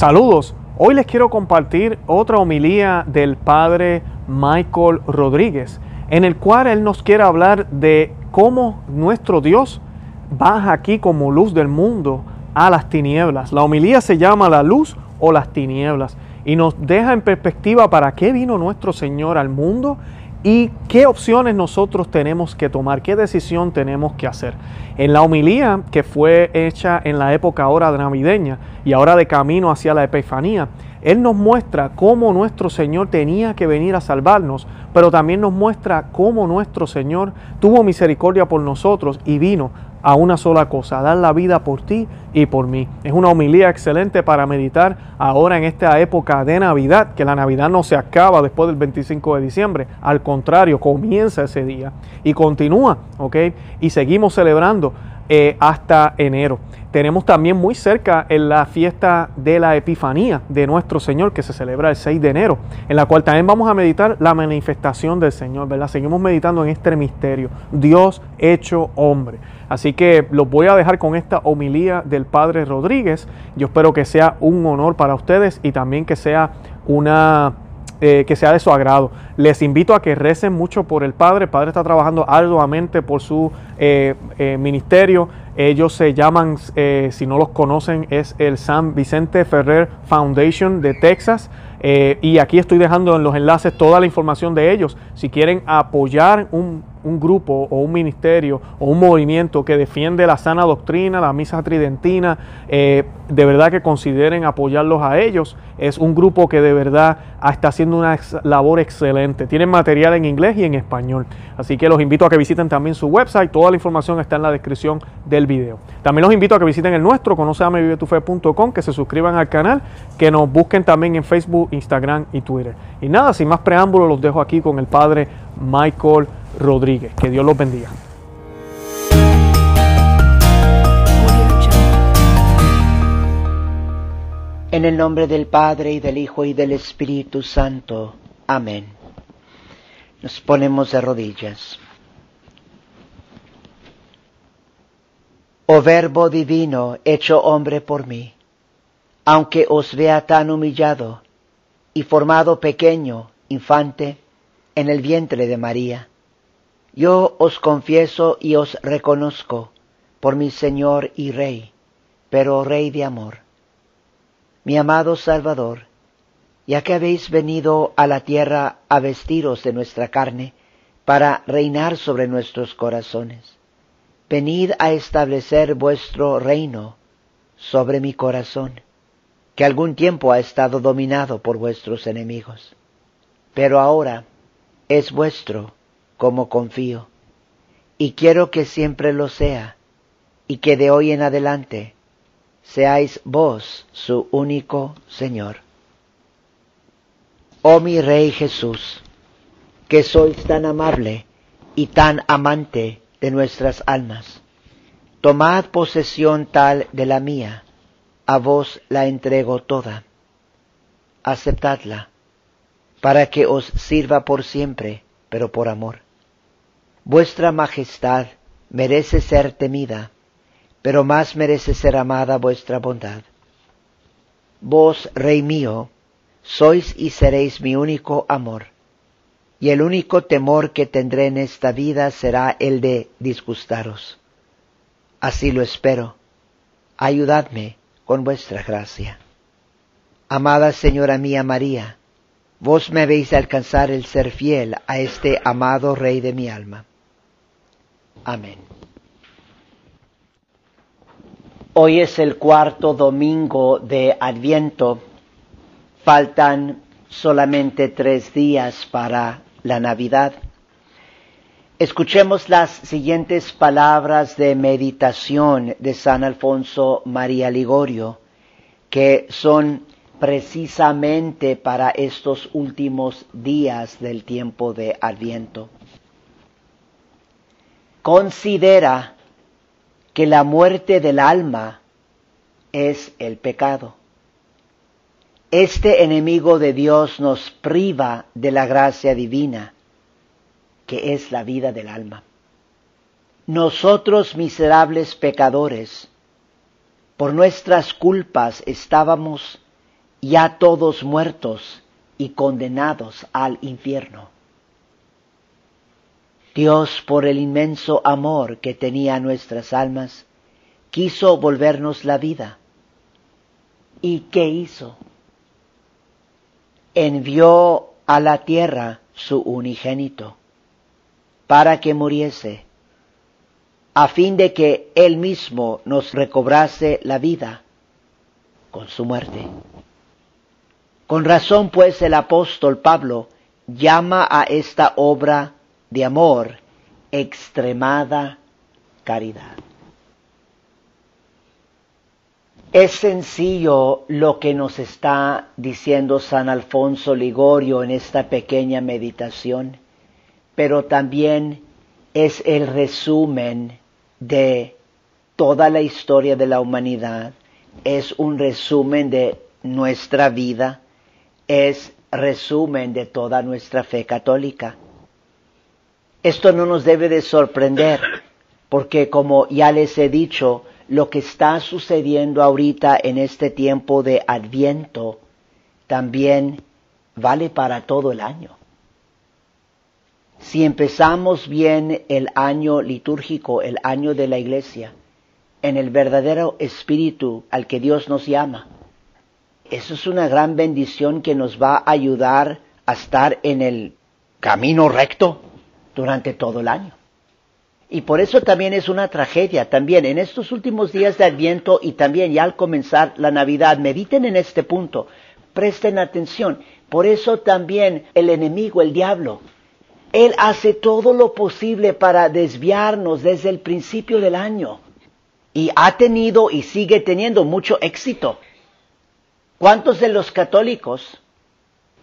Saludos. Hoy les quiero compartir otra homilía del padre Michael Rodríguez, en el cual él nos quiere hablar de cómo nuestro Dios baja aquí como luz del mundo a las tinieblas. La homilía se llama la luz o las tinieblas y nos deja en perspectiva para qué vino nuestro Señor al mundo y qué opciones nosotros tenemos que tomar, qué decisión tenemos que hacer. En la homilía que fue hecha en la época ahora navideña y ahora de camino hacia la Epifanía, Él nos muestra cómo nuestro Señor tenía que venir a salvarnos, pero también nos muestra cómo nuestro Señor tuvo misericordia por nosotros y vino a una sola cosa, dar la vida por ti y por mí. Es una homilía excelente para meditar ahora en esta época de Navidad, que la Navidad no se acaba después del 25 de diciembre, al contrario, comienza ese día y continúa, ¿ok? Y seguimos celebrando eh, hasta enero. Tenemos también muy cerca en la fiesta de la Epifanía de nuestro Señor que se celebra el 6 de enero, en la cual también vamos a meditar la manifestación del Señor, ¿verdad? Seguimos meditando en este misterio, Dios hecho hombre. Así que los voy a dejar con esta homilía del Padre Rodríguez. Yo espero que sea un honor para ustedes y también que sea una eh, que sea de su agrado. Les invito a que recen mucho por el Padre. El Padre está trabajando arduamente por su eh, eh, ministerio. Ellos se llaman, si no los conocen, es el San Vicente Ferrer Foundation de Texas. y aquí estoy dejando en los enlaces toda la información de ellos. Si quieren apoyar un un grupo o un ministerio o un movimiento que defiende la sana doctrina, la misa tridentina, eh, de verdad que consideren apoyarlos a ellos. Es un grupo que de verdad está haciendo una labor excelente. Tienen material en inglés y en español. Así que los invito a que visiten también su website. Toda la información está en la descripción del video. También los invito a que visiten el nuestro, conoceamevivetufe.com, que se suscriban al canal, que nos busquen también en Facebook, Instagram y Twitter. Y nada, sin más preámbulos, los dejo aquí con el padre Michael Rodríguez. Que Dios los bendiga. En el nombre del Padre y del Hijo y del Espíritu Santo. Amén. Nos ponemos de rodillas. Oh Verbo divino, hecho hombre por mí, aunque os vea tan humillado y formado pequeño, infante, en el vientre de María, yo os confieso y os reconozco por mi Señor y Rey, pero Rey de amor. Mi amado Salvador, ya que habéis venido a la tierra a vestiros de nuestra carne, para reinar sobre nuestros corazones, venid a establecer vuestro reino sobre mi corazón, que algún tiempo ha estado dominado por vuestros enemigos, pero ahora es vuestro como confío, y quiero que siempre lo sea, y que de hoy en adelante seáis vos su único Señor. Oh mi Rey Jesús, que sois tan amable y tan amante de nuestras almas, tomad posesión tal de la mía, a vos la entrego toda. Aceptadla, para que os sirva por siempre, pero por amor Vuestra majestad merece ser temida, pero más merece ser amada vuestra bondad. Vos, Rey mío, sois y seréis mi único amor, y el único temor que tendré en esta vida será el de disgustaros. Así lo espero. Ayudadme con vuestra gracia. Amada Señora mía María, vos me habéis de alcanzar el ser fiel a este amado Rey de mi alma. Amén. Hoy es el cuarto domingo de Adviento. Faltan solamente tres días para la Navidad. Escuchemos las siguientes palabras de meditación de San Alfonso María Ligorio, que son precisamente para estos últimos días del tiempo de Adviento considera que la muerte del alma es el pecado. Este enemigo de Dios nos priva de la gracia divina, que es la vida del alma. Nosotros miserables pecadores, por nuestras culpas estábamos ya todos muertos y condenados al infierno. Dios, por el inmenso amor que tenía a nuestras almas, quiso volvernos la vida. ¿Y qué hizo? Envió a la tierra su unigénito para que muriese, a fin de que Él mismo nos recobrase la vida con su muerte. Con razón pues el apóstol Pablo llama a esta obra de amor extremada caridad. Es sencillo lo que nos está diciendo San Alfonso Ligorio en esta pequeña meditación, pero también es el resumen de toda la historia de la humanidad, es un resumen de nuestra vida, es resumen de toda nuestra fe católica. Esto no nos debe de sorprender, porque como ya les he dicho, lo que está sucediendo ahorita en este tiempo de adviento también vale para todo el año. Si empezamos bien el año litúrgico, el año de la iglesia, en el verdadero espíritu al que Dios nos llama, eso es una gran bendición que nos va a ayudar a estar en el camino recto durante todo el año. Y por eso también es una tragedia. También en estos últimos días de Adviento y también ya al comenzar la Navidad, mediten en este punto, presten atención. Por eso también el enemigo, el diablo, él hace todo lo posible para desviarnos desde el principio del año. Y ha tenido y sigue teniendo mucho éxito. ¿Cuántos de los católicos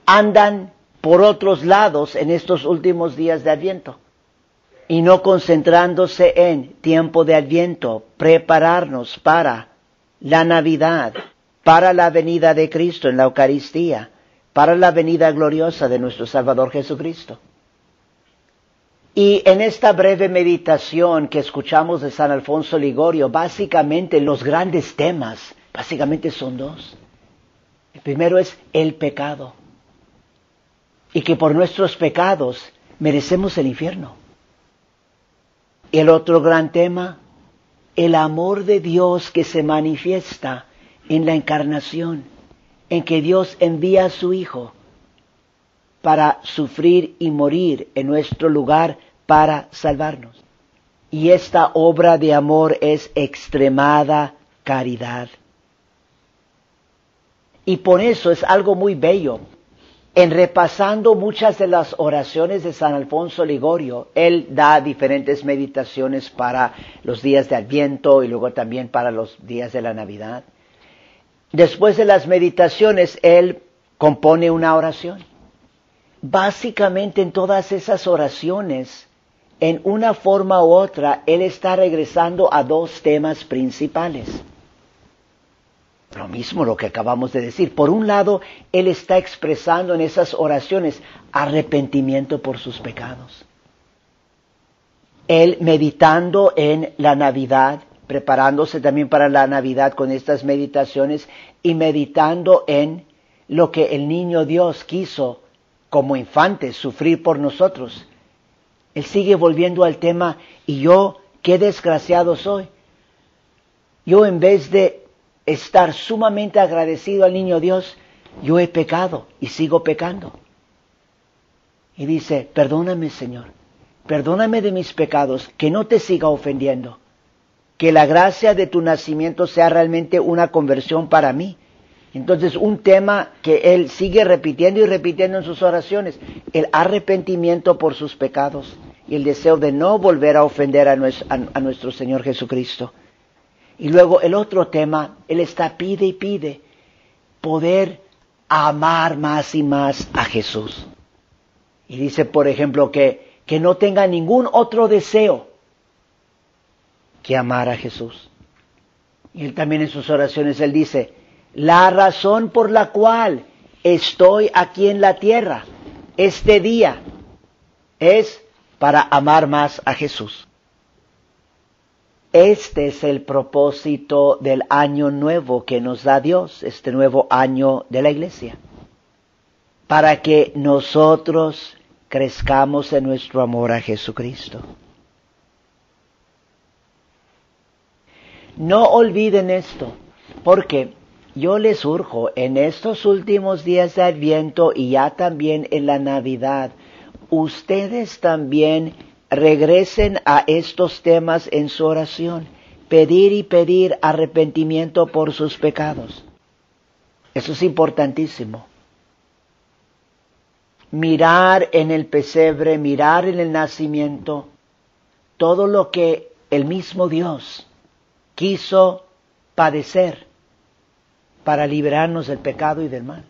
andan por otros lados en estos últimos días de Adviento? y no concentrándose en tiempo de adviento, prepararnos para la Navidad, para la venida de Cristo en la Eucaristía, para la venida gloriosa de nuestro Salvador Jesucristo. Y en esta breve meditación que escuchamos de San Alfonso Ligorio, básicamente los grandes temas, básicamente son dos. El primero es el pecado. Y que por nuestros pecados merecemos el infierno. El otro gran tema, el amor de Dios que se manifiesta en la encarnación, en que Dios envía a su Hijo para sufrir y morir en nuestro lugar para salvarnos. Y esta obra de amor es extremada caridad. Y por eso es algo muy bello, en repasando muchas de las oraciones de San Alfonso Ligorio, él da diferentes meditaciones para los días de Adviento y luego también para los días de la Navidad. Después de las meditaciones, él compone una oración. Básicamente en todas esas oraciones, en una forma u otra, él está regresando a dos temas principales. Lo mismo lo que acabamos de decir. Por un lado, Él está expresando en esas oraciones arrepentimiento por sus pecados. Él meditando en la Navidad, preparándose también para la Navidad con estas meditaciones y meditando en lo que el niño Dios quiso como infante sufrir por nosotros. Él sigue volviendo al tema y yo, qué desgraciado soy. Yo en vez de estar sumamente agradecido al niño Dios, yo he pecado y sigo pecando. Y dice, perdóname Señor, perdóname de mis pecados, que no te siga ofendiendo, que la gracia de tu nacimiento sea realmente una conversión para mí. Entonces, un tema que él sigue repitiendo y repitiendo en sus oraciones, el arrepentimiento por sus pecados y el deseo de no volver a ofender a nuestro, Señor Jesucristo. Y luego el otro tema, Él está pide y pide poder amar más y más a Jesús. Y dice, por ejemplo, que, que no tenga ningún otro deseo que amar a Jesús. Y él también en sus oraciones, él dice, la razón por la cual estoy aquí en la tierra este día es para amar más a Jesús. Este es el propósito del año nuevo que nos da Dios, este nuevo año de la iglesia, para que nosotros crezcamos en nuestro amor a Jesucristo. No olviden esto, porque yo les urjo en estos últimos días de Adviento y ya también en la Navidad, ustedes también regresen a estos temas en su oración, pedir y pedir arrepentimiento por sus pecados. Eso es importantísimo. Mirar en el pesebre, mirar en el nacimiento, todo lo que el mismo Dios quiso padecer para liberarnos del pecado y del mal.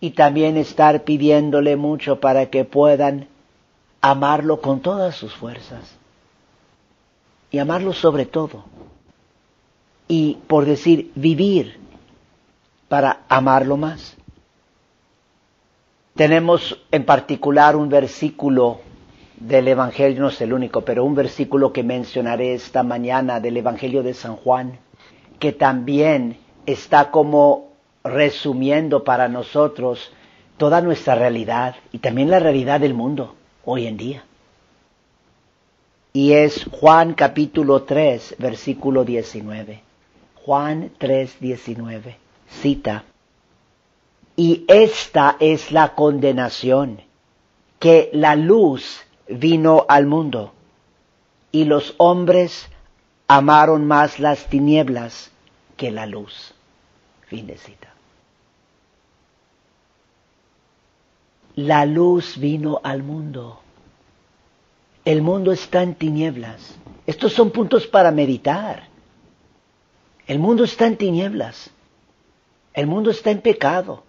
Y también estar pidiéndole mucho para que puedan amarlo con todas sus fuerzas. Y amarlo sobre todo. Y por decir, vivir para amarlo más. Tenemos en particular un versículo del Evangelio, no es el único, pero un versículo que mencionaré esta mañana del Evangelio de San Juan, que también está como resumiendo para nosotros toda nuestra realidad y también la realidad del mundo hoy en día. Y es Juan capítulo 3, versículo 19. Juan 3, 19. Cita. Y esta es la condenación, que la luz vino al mundo, y los hombres amaron más las tinieblas que la luz. Fin de cita. La luz vino al mundo. El mundo está en tinieblas. Estos son puntos para meditar. El mundo está en tinieblas. El mundo está en pecado.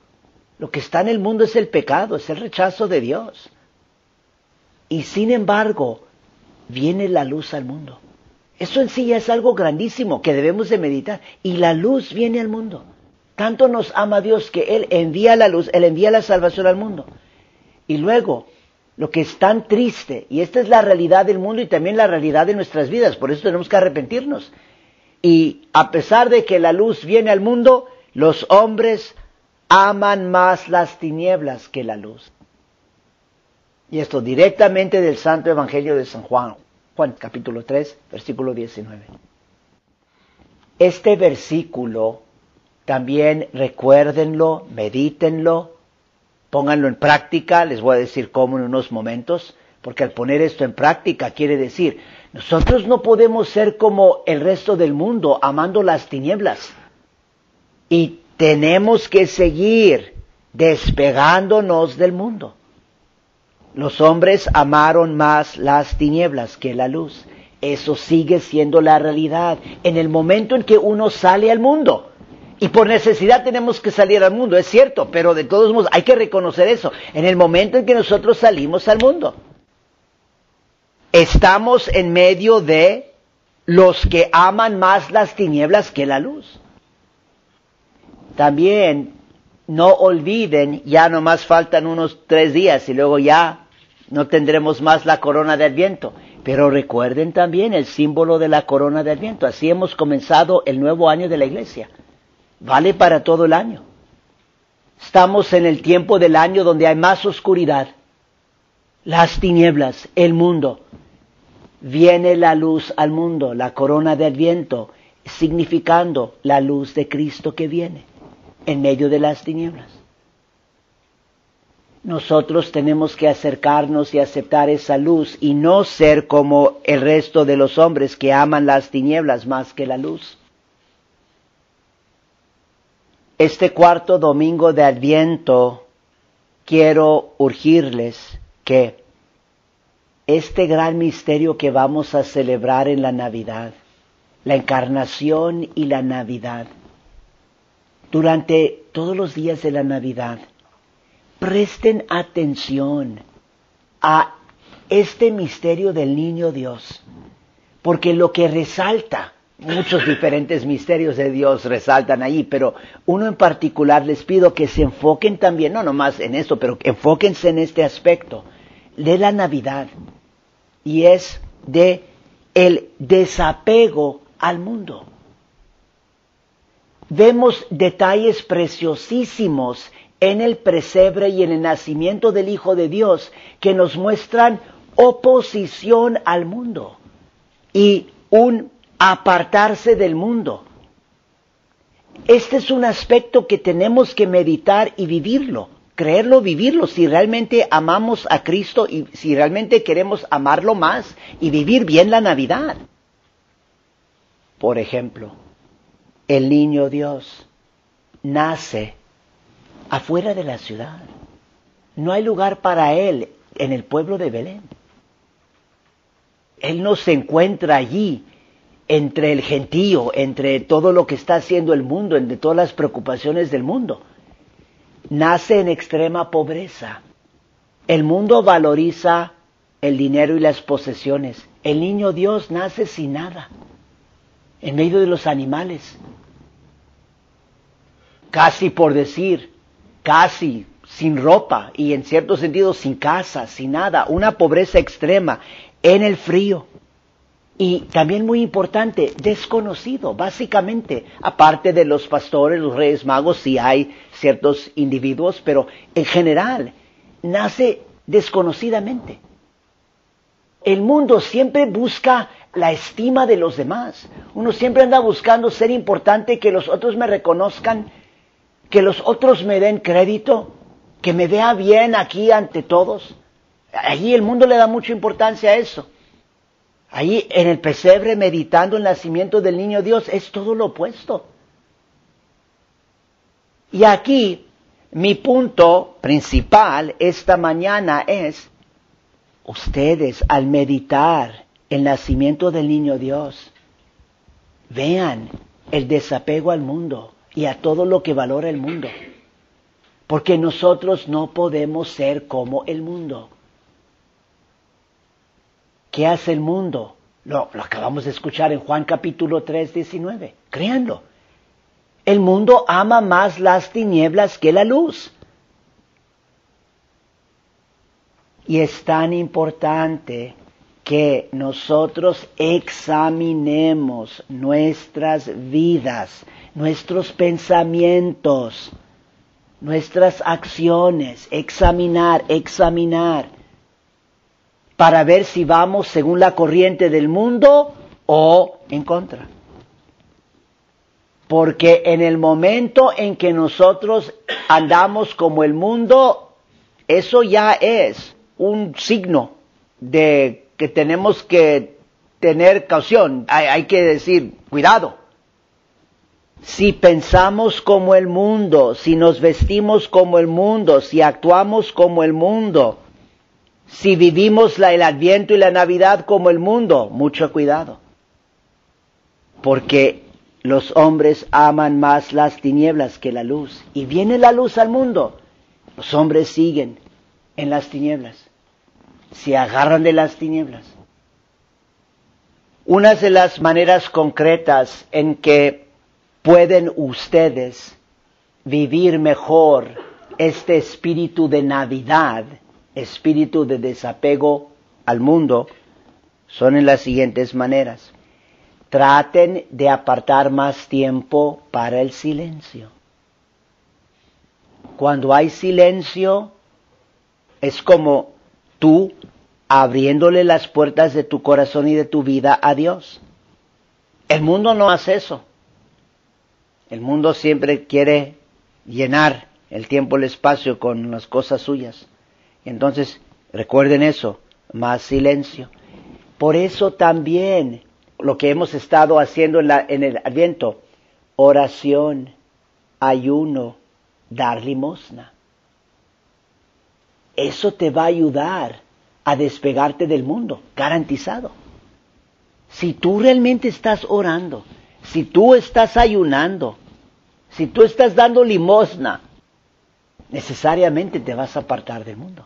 Lo que está en el mundo es el pecado, es el rechazo de Dios. Y sin embargo, viene la luz al mundo. Eso en sí ya es algo grandísimo que debemos de meditar. Y la luz viene al mundo. Tanto nos ama Dios que Él envía la luz, Él envía la salvación al mundo. Y luego, lo que es tan triste, y esta es la realidad del mundo y también la realidad de nuestras vidas, por eso tenemos que arrepentirnos. Y a pesar de que la luz viene al mundo, los hombres aman más las tinieblas que la luz. Y esto directamente del Santo Evangelio de San Juan. Juan capítulo 3, versículo 19. Este versículo también recuérdenlo, medítenlo, pónganlo en práctica, les voy a decir cómo en unos momentos, porque al poner esto en práctica quiere decir, nosotros no podemos ser como el resto del mundo, amando las tinieblas. Y tenemos que seguir despegándonos del mundo. Los hombres amaron más las tinieblas que la luz. Eso sigue siendo la realidad. En el momento en que uno sale al mundo, y por necesidad tenemos que salir al mundo, es cierto, pero de todos modos hay que reconocer eso. En el momento en que nosotros salimos al mundo, estamos en medio de los que aman más las tinieblas que la luz. También no olviden, ya nomás faltan unos tres días y luego ya no tendremos más la corona del viento. Pero recuerden también el símbolo de la corona del viento. Así hemos comenzado el nuevo año de la iglesia. Vale para todo el año. Estamos en el tiempo del año donde hay más oscuridad, las tinieblas, el mundo. Viene la luz al mundo, la corona del viento, significando la luz de Cristo que viene en medio de las tinieblas. Nosotros tenemos que acercarnos y aceptar esa luz y no ser como el resto de los hombres que aman las tinieblas más que la luz. Este cuarto domingo de Adviento quiero urgirles que este gran misterio que vamos a celebrar en la Navidad, la encarnación y la Navidad, durante todos los días de la Navidad, presten atención a este misterio del niño Dios, porque lo que resalta, muchos diferentes misterios de Dios resaltan ahí, pero uno en particular les pido que se enfoquen también, no nomás en esto, pero enfóquense en este aspecto de la Navidad, y es de el desapego al mundo. Vemos detalles preciosísimos en el presebre y en el nacimiento del Hijo de Dios que nos muestran oposición al mundo y un apartarse del mundo. Este es un aspecto que tenemos que meditar y vivirlo, creerlo, vivirlo, si realmente amamos a Cristo y si realmente queremos amarlo más y vivir bien la Navidad. Por ejemplo, el niño Dios nace afuera de la ciudad. No hay lugar para él en el pueblo de Belén. Él no se encuentra allí entre el gentío, entre todo lo que está haciendo el mundo, entre todas las preocupaciones del mundo. Nace en extrema pobreza. El mundo valoriza el dinero y las posesiones. El niño Dios nace sin nada, en medio de los animales. Casi por decir, casi sin ropa y en cierto sentido sin casa, sin nada, una pobreza extrema en el frío. Y también muy importante, desconocido, básicamente, aparte de los pastores, los reyes magos, sí hay ciertos individuos, pero en general nace desconocidamente. El mundo siempre busca la estima de los demás. Uno siempre anda buscando ser importante, que los otros me reconozcan, que los otros me den crédito, que me vea bien aquí ante todos. Allí el mundo le da mucha importancia a eso. Ahí en el pesebre meditando el nacimiento del niño Dios es todo lo opuesto. Y aquí mi punto principal esta mañana es, ustedes al meditar el nacimiento del niño Dios, vean el desapego al mundo y a todo lo que valora el mundo. Porque nosotros no podemos ser como el mundo. ¿Qué hace el mundo? Lo, lo acabamos de escuchar en Juan capítulo 3, 19. Créanlo. El mundo ama más las tinieblas que la luz. Y es tan importante que nosotros examinemos nuestras vidas, nuestros pensamientos, nuestras acciones, examinar, examinar para ver si vamos según la corriente del mundo o en contra. Porque en el momento en que nosotros andamos como el mundo, eso ya es un signo de que tenemos que tener caución. Hay, hay, que decir, cuidado. Si pensamos como el mundo, si nos vestimos como el mundo, si actuamos como el mundo, si vivimos el Adviento y la Navidad como el mundo, mucho cuidado. Porque los hombres aman más las tinieblas que la luz. Y viene la luz al mundo. Los hombres siguen en las tinieblas. Se agarran de las tinieblas. Una de las maneras concretas en que pueden ustedes vivir mejor este espíritu de Navidad espíritu de desapego al mundo son en las siguientes maneras. Traten de apartar más tiempo para el silencio. Cuando hay silencio, es como tú abriéndole las puertas de tu corazón y de tu vida a Dios. El mundo no hace eso. El mundo siempre quiere llenar el tiempo, el espacio con las cosas suyas. Entonces, recuerden eso, más silencio. Por eso también lo que hemos estado haciendo en, la, en el Adviento, oración, ayuno, dar limosna. Eso te va a ayudar a despegarte del mundo, garantizado. Si tú realmente estás orando, si tú estás ayunando, si tú estás dando limosna, necesariamente te vas a apartar del mundo.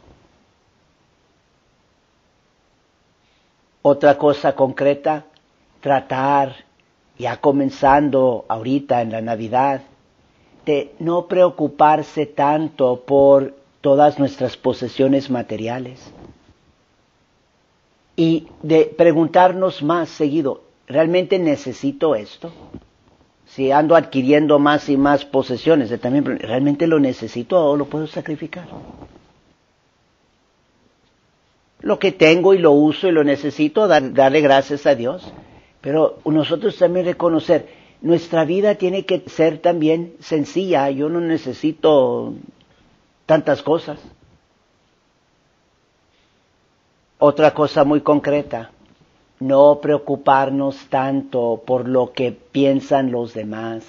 Otra cosa concreta, tratar, ya comenzando ahorita en la Navidad, de no preocuparse tanto por todas nuestras posesiones materiales. y de preguntarnos más seguido, ¿realmente necesito esto? Si ando adquiriendo más y más posesiones, también, ¿realmente lo necesito o lo puedo sacrificar? Lo que tengo y lo uso y lo necesito, darle gracias a Dios. Pero nosotros también reconocer, nuestra vida tiene que ser también sencilla. Yo no necesito tantas cosas. Otra cosa muy concreta, no preocuparnos tanto por lo que piensan los demás.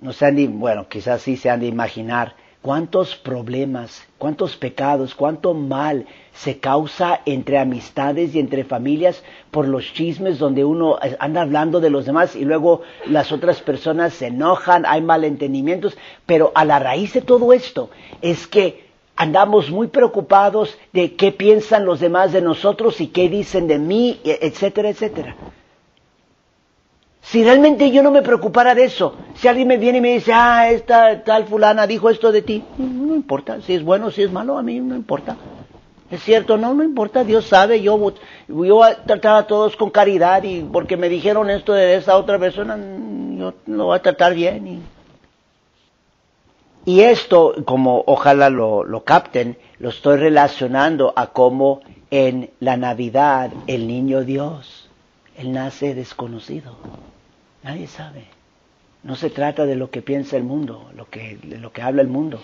No se han de, bueno, quizás sí se han de imaginar cuántos problemas, cuántos pecados, cuánto mal se causa entre amistades y entre familias por los chismes donde uno anda hablando de los demás y luego las otras personas se enojan, hay malentendimientos, pero a la raíz de todo esto es que andamos muy preocupados de qué piensan los demás de nosotros y qué dicen de mí, e, etcétera, etcétera. Si realmente yo no me preocupara de eso, si alguien me viene y me dice, ah, esta tal fulana dijo esto de ti, no importa, si es bueno, si es malo, a mí no importa. Es cierto, no, no importa, Dios sabe, yo, yo voy a tratar a todos con caridad y porque me dijeron esto de esa otra persona, yo lo voy a tratar bien. Y, y esto, como ojalá lo, lo capten, lo estoy relacionando a cómo en la Navidad el niño Dios, él nace desconocido. Nadie sabe. No se trata de lo que piensa el mundo, lo que, de lo que habla el mundo.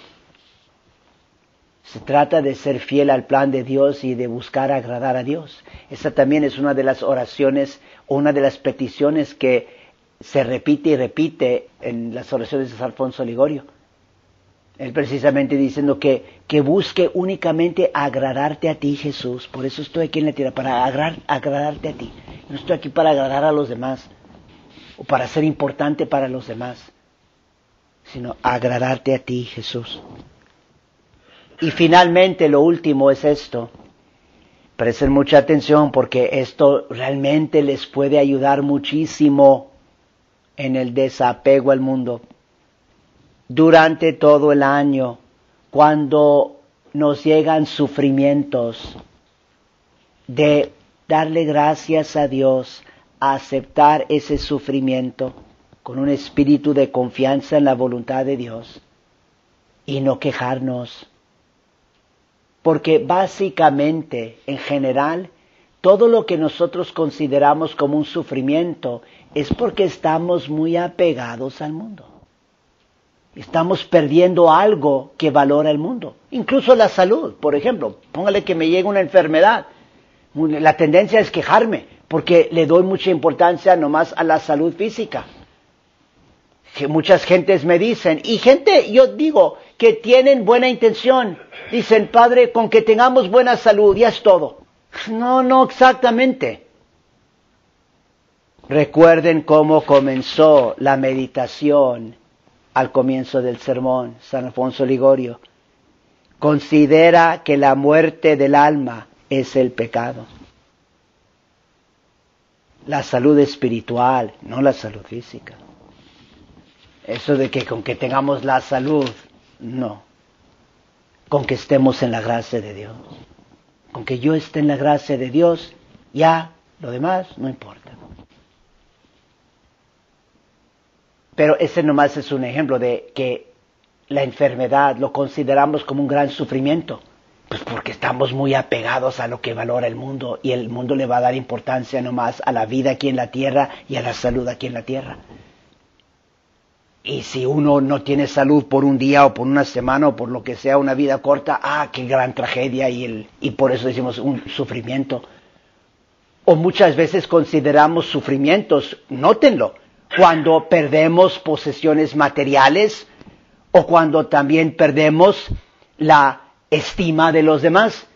Se trata de ser fiel al plan de Dios y de buscar agradar a Dios. Esa también es una de las oraciones una de las peticiones que se repite y repite en las oraciones de San Alfonso Ligorio. Él precisamente diciendo que, que busque únicamente agradarte a ti, Jesús. Por eso estoy aquí en la tierra, para agradarte a ti. No estoy aquí para agradar a los demás o para ser importante para los demás, sino agradarte a ti, Jesús. Y finalmente lo último es esto. Presten mucha atención porque esto realmente les puede ayudar muchísimo en el desapego al mundo. Durante todo el año, cuando nos llegan sufrimientos, de darle gracias a Dios, a aceptar ese sufrimiento con un espíritu de confianza en la voluntad de Dios y no quejarnos porque básicamente, en general, todo lo que nosotros consideramos como un sufrimiento es porque estamos muy apegados al mundo. Estamos perdiendo algo que valora el mundo. Incluso la salud, por ejemplo. Póngale que me llegue una enfermedad. La tendencia es quejarme porque le doy mucha importancia nomás a la salud física. Que muchas gentes me dicen, y gente, yo digo, que tienen buena intención. Dicen, Padre, con que tengamos buena salud, ya es todo. No, no exactamente. Recuerden cómo comenzó la meditación al comienzo del sermón, San Alfonso Ligorio. Considera que la muerte del alma es el pecado. La salud espiritual, no la salud física. Eso de que con que tengamos la salud no. Con que estemos en la gracia de Dios. Con que yo esté en la gracia de Dios, ya lo demás no importa. Pero ese nomás es un ejemplo de que la enfermedad lo consideramos como un gran sufrimiento. Pues porque estamos muy apegados a lo que valora el mundo y el mundo le va a dar importancia nomás a la vida aquí en la tierra y a la salud aquí en la tierra. Y si uno no tiene salud por un día o por una semana o por lo que sea, una vida corta, ah, qué gran tragedia y, el, y por eso decimos un sufrimiento. O muchas veces consideramos sufrimientos, nótenlo, cuando perdemos posesiones materiales o cuando también perdemos la estima de los demás.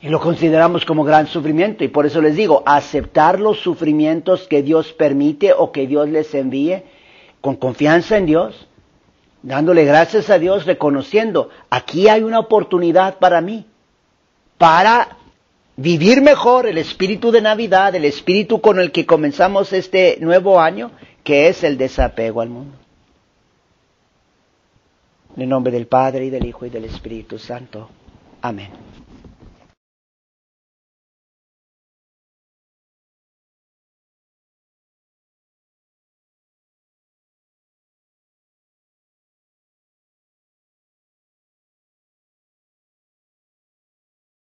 Y lo consideramos como gran sufrimiento. Y por eso les digo, aceptar los sufrimientos que Dios permite o que Dios les envíe con confianza en Dios, dándole gracias a Dios, reconociendo, aquí hay una oportunidad para mí, para vivir mejor el espíritu de Navidad, el espíritu con el que comenzamos este nuevo año, que es el desapego al mundo. En el nombre del Padre y del Hijo y del Espíritu Santo. Amén.